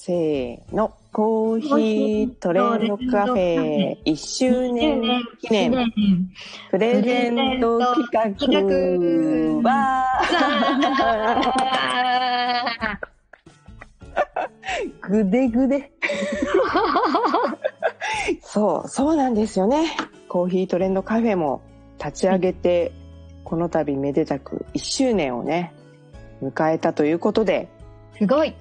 せーの、コーヒートレンドカフェ1周年記念プレゼント企画は、ぐでぐで。そう、そうなんですよね。コーヒートレンドカフェも立ち上げて、この度めでたく1周年をね、迎えたということで、すごい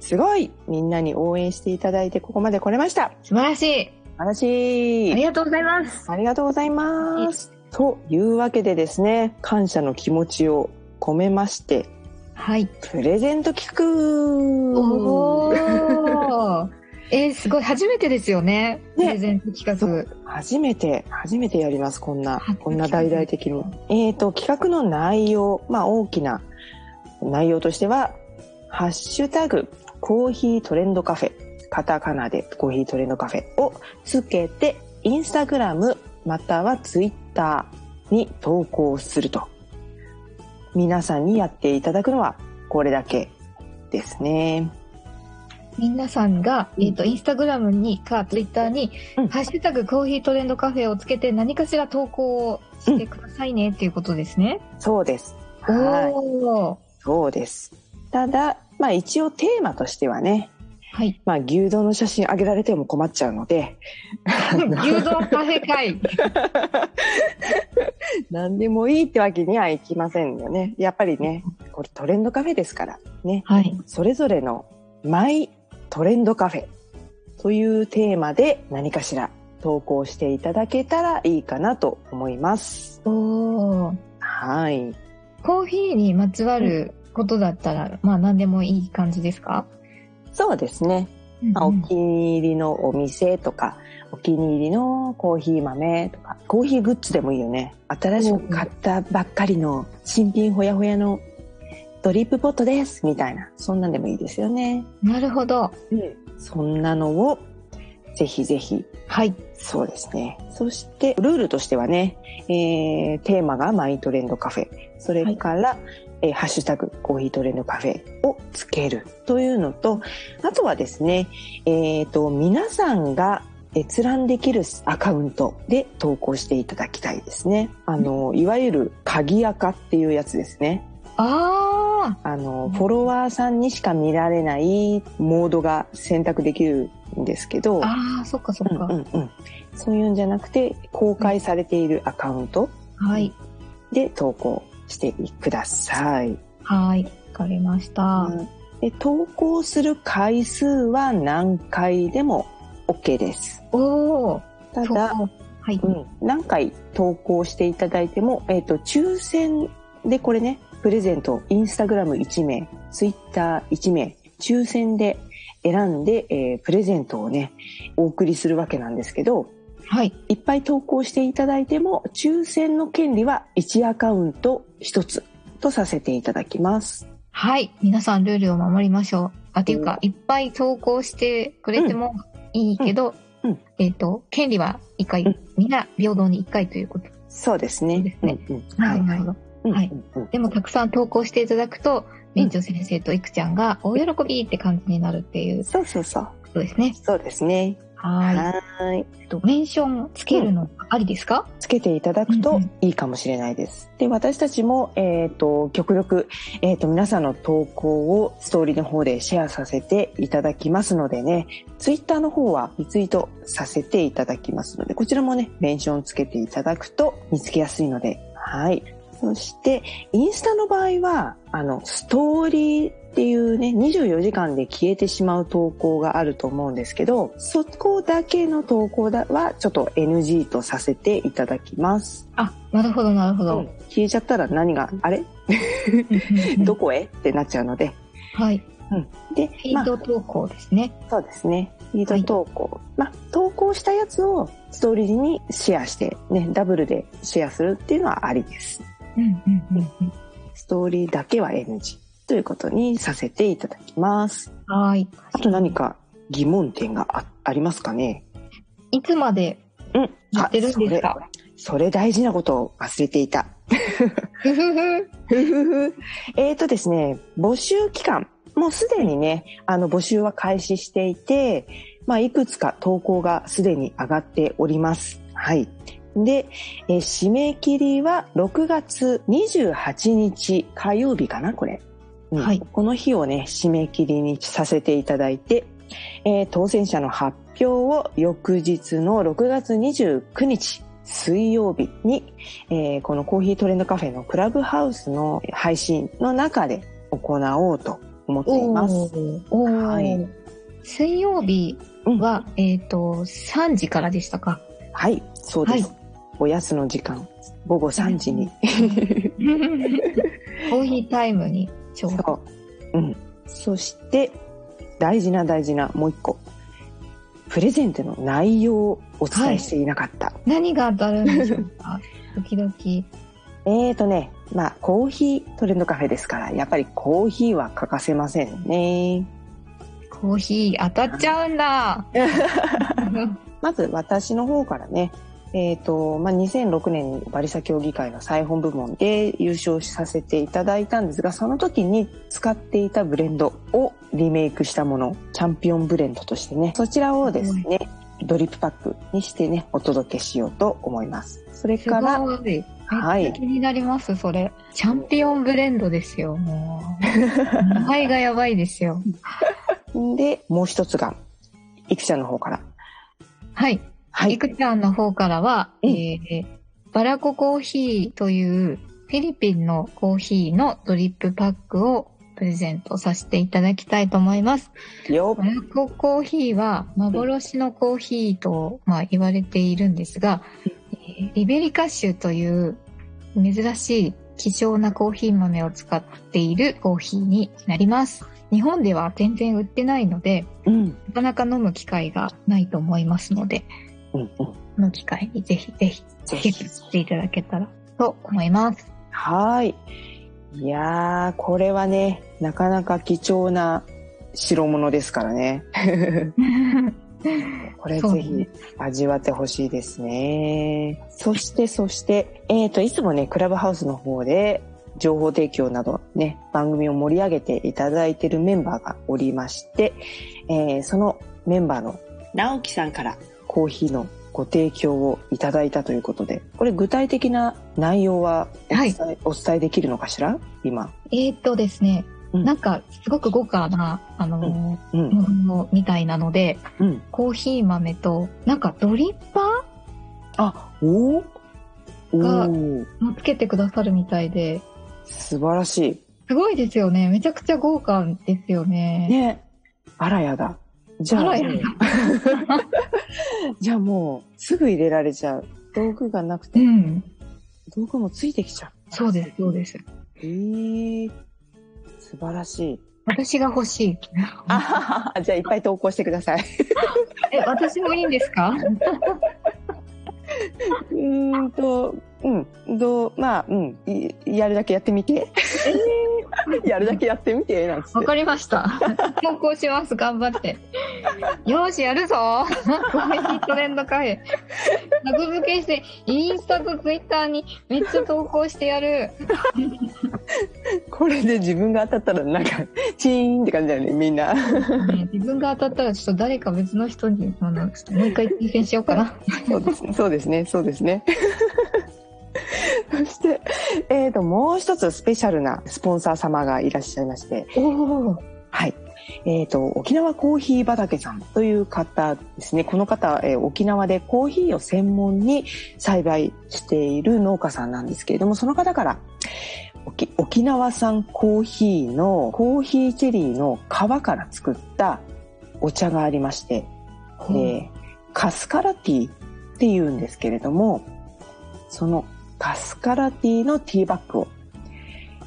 すごいみんなに応援していただいてここまで来れました。素晴らしい素晴らしい。ありがとうございますありがとうございます。というわけでですね、感謝の気持ちを込めまして、はい。プレゼント企お画ー えー、すごい。初めてですよね。プねレゼント企画。初めて、初めてやります、こんな初、こんな大々的に。えっ、と、企画の内容、まあ大きな内容としては、ハッシュタグ、コーヒートレンドカフェ、カタカナでコーヒートレンドカフェをつけて、インスタグラムまたはツイッターに投稿すると。皆さんにやっていただくのはこれだけですね。皆さんが、えっ、と、インスタグラムにか、ツイッターに、うんハッシュタグコーヒートレンドカフェをつけて何かしら投稿をしてくださいねっていうことですね。そうです。はい。おー。そうです。ただ、まあ一応テーマとしてはね、はい。まあ牛丼の写真あげられても困っちゃうので、牛丼カフェ会。何でもいいってわけにはいきませんよね。やっぱりね、これトレンドカフェですからね、はい。それぞれのマイトレンドカフェというテーマで何かしら投稿していただけたらいいかなと思います。おー。はい。コーヒーにまつわることだったら、まあ何でもいい感じですか？そうですね。まあ、お気に入りのお店とか、お気に入りのコーヒー豆とか、コーヒーグッズでもいいよね。新しく買ったばっかりの新品ほやほやのドリップポットですみたいな、そんなんでもいいですよね。なるほど。そんなのをぜひぜひ、はい。そうですね。そして、ルールとしてはね、えー、テーマがマイトレンドカフェ、それから、えーハッシュタグコーヒートレンドカフェをつけるというのと、あとはですね、えっ、と、皆さんが閲覧できるアカウントで投稿していただきたいですね。あの、いわゆる鍵アカっていうやつですね。ああの、フォロワーさんにしか見られないモードが選択できるんですけど、ー。あー、そっかそっか。うんうんうん、そういうんじゃなくて公開されているアカウントはい。で投稿してください。はい。わかりました。で投稿する回数は何回でも OK です。おー。ただ、はい。うん、何回投稿していただいても、えっ、と、抽選でこれね、プレゼント、インスタグラム1名、ツイッター1名、抽選で選んで、えープレゼントをね、お送りするわけなんですけど、はい。いっぱい投稿していただいても、抽選の権利は1アカウント1つとさせていただきます。はい。皆さんルールを守りましょう。あ、っていうか、いっぱい投稿してくれてもいいけど、うんうんえっ、と、権利は一回、うんみんな平等に一回ということ。そうですね。うんうんはいはいなるほど。うんはいうんうんでも、たくさん投稿していただくと、園長先生といくちゃんが大喜びって感じになるっていうそうそうそう。ことですね。そうですね。ははーい。い。えっとメンションつけるのありですか、つけていただくとうんうんいいかもしれないです。で、私たちも、えっ、と、極力、えっ、と、皆さんの投稿をストーリーの方でシェアさせていただきますのでね、ツイッターの方はリツイートさせていただきますので、こちらもね、メンションつけていただくと見つけやすいので、はい。そして、インスタの場合は、あの、ストーリーっていうね、24時間で消えてしまう投稿があると思うんですけど、そこだけの投稿だはちょっと NG とさせていただきます。あ、なるほど、なるほど。消えちゃったら何が、あれ？どこへ？ってなっちゃうので。はい。で、フィード投稿ですね。そうですね。リード投稿。まあ、投稿したやつをストーリーにシェアして、ね、ダブルでシェアするっていうのはありです。うんうんうんうん。ストーリーだけは NG ということにさせていただきます。はい。あと何か疑問点があありますかね？いつまでうん。やってるんですか？それそれ大事なことを忘れていた。えーとですね、募集期間。もうすでにね、あの募集は開始していて、まあ、いくつか投稿がすでに上がっております。はい。で、えー締め切りは6月28日火曜日かな、これ。うんはいこの日をね、締め切りにさせていただいて、えー当選者の発表を翌日の6月29日水曜日に、えーこのコーヒートレンドカフェのクラブハウスの配信の中で行おうと思っています。はい水曜日うんは、えっ、と、3時からでしたか？はい、そうです。はおやつの時間、午後3時に。コーヒータイムにちょうう。うん。そして、大事な大事なもう一個。プレゼントの内容をお伝えしていなかった。何が当たるんでしょうか？時々。えーとね、まあ、コーヒートレンドカフェですから、やっぱりコーヒーは欠かせませんね。コーヒー当たっちゃうんだ。まず私の方からね、えっ、と、まあ、2006年にバリサ協議会の裁縫部門で優勝させていただいたんですが、その時に使っていたブレンドをリメイクしたもの、チャンピオンブレンドとしてね、そちらをですね、ドリップパックにしてね、お届けしようと思います。それすから、はい気になります、それ。チャンピオンブレンドですよ、もう。名前がやばいですよ。で、もう一つが、いくちゃんの方から。はい。はいい。くちゃんの方からは、うんえーバラココーヒーというフィリピンのコーヒーのドリップパックをプレゼントさせていただきたいと思います。よバラココーヒーは幻のコーヒーと、まあ、言われているんですが、えーリベリカ種という珍しい希少なコーヒー豆を使っているコーヒーになります。日本では全然売ってないので、うん。なかなか飲む機会がないと思いますので、うんうん。この機会にぜひぜひぜひ。していただけたらと思います。はい。いやー、これはね、なかなか貴重な代物ですからね。これぜひ味わってほしいですね。そして、そして、えっ、と、いつもね、クラブハウスの方で情報提供などね、番組を盛り上げていただいているメンバーがおりまして、えーそのメンバーの直樹さんからコーヒーのご提供をいただいたということで、これ具体的な内容はお伝え,、お伝えできるのかしら？今。えーっとですね、うんなんかすごく豪華な、あのーうん。ものみたいなので、うん。コーヒー豆と、なんかドリッパあ、おがつけてくださるみたいで、素晴らしい。すごいですよね。めちゃくちゃ豪華ですよね。ね。あらやだ。じゃあ、じゃあもう、すぐ入れられちゃう。道具がなくうて、ん。道具もついてきちゃう。そうです、そうです。えー、素晴らしい。私が欲しい。あじゃあいっぱい投稿してください。え、私もいいんですか？うーんと、うん、どう、まあ、うん、いやるだけやってみて。やるだけやってみて、なんつってわ。かりました。投稿します。頑張って。よーし、やるぞコーヒートレンドカフェ。タグ付けして、インスタとツイッターにめっちゃ投稿してやる。これで自分が当たったらなんか、チーンって感じだよね、みんな。ね自分が当たったらちょっと誰か別の人に、あの、もう一回挑戦しようかな。そうですね、そうですね、して、えっ、と、もう一つスペシャルなスポンサー様がいらっしゃいまして。はい。えっ、と、沖縄コーヒー畑さんという方ですね。この方、えー沖縄でコーヒーを専門に栽培している農家さんなんですけれども、その方から、沖沖縄産コーヒーのコーヒーチェリーの皮から作ったお茶がありまして、えーカスカラティーっていうんですけれどもそのカスカラティーのティーバッグを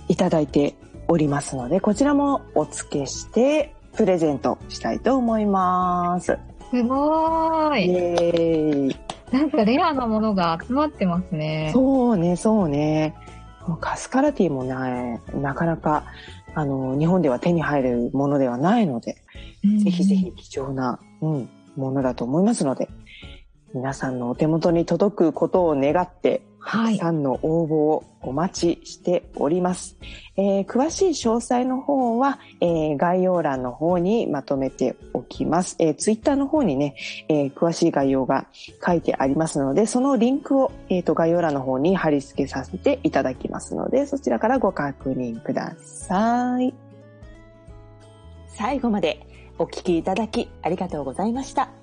いただいておりますのでこちらもお付けしてプレゼントしたいと思います。すごイい。エーイなんかレアなものが集まってますね。そうね、そうね。カスカラティもね、なかなか、あの、日本では手に入るものではないので、うんぜひぜひ貴重な、うん、ものだと思いますので、皆さんのお手元に届くことを願って、たはいくさんの応募をお待ちしております。えー詳しい詳細の方は、えー概要欄の方にまとめておきます。えー、ツイッターの方にね、えー詳しい概要が書いてありますので、そのリンクを、えーと概要欄の方に貼り付けさせていただきますので、そちらからご確認ください。最後までお聞きいただきありがとうございました。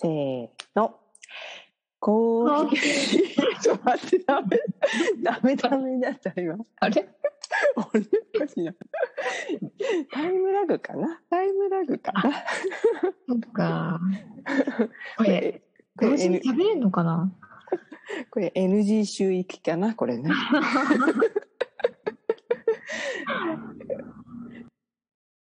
せーの。コーヒー。ちょっと待って、ダメ。ダメダメだった、今。あれ？あれおかしいな。タイムラグかな？タイムラグかな？そっか。これ、同時に食べれるのかな？これ NG 週域かなこれね。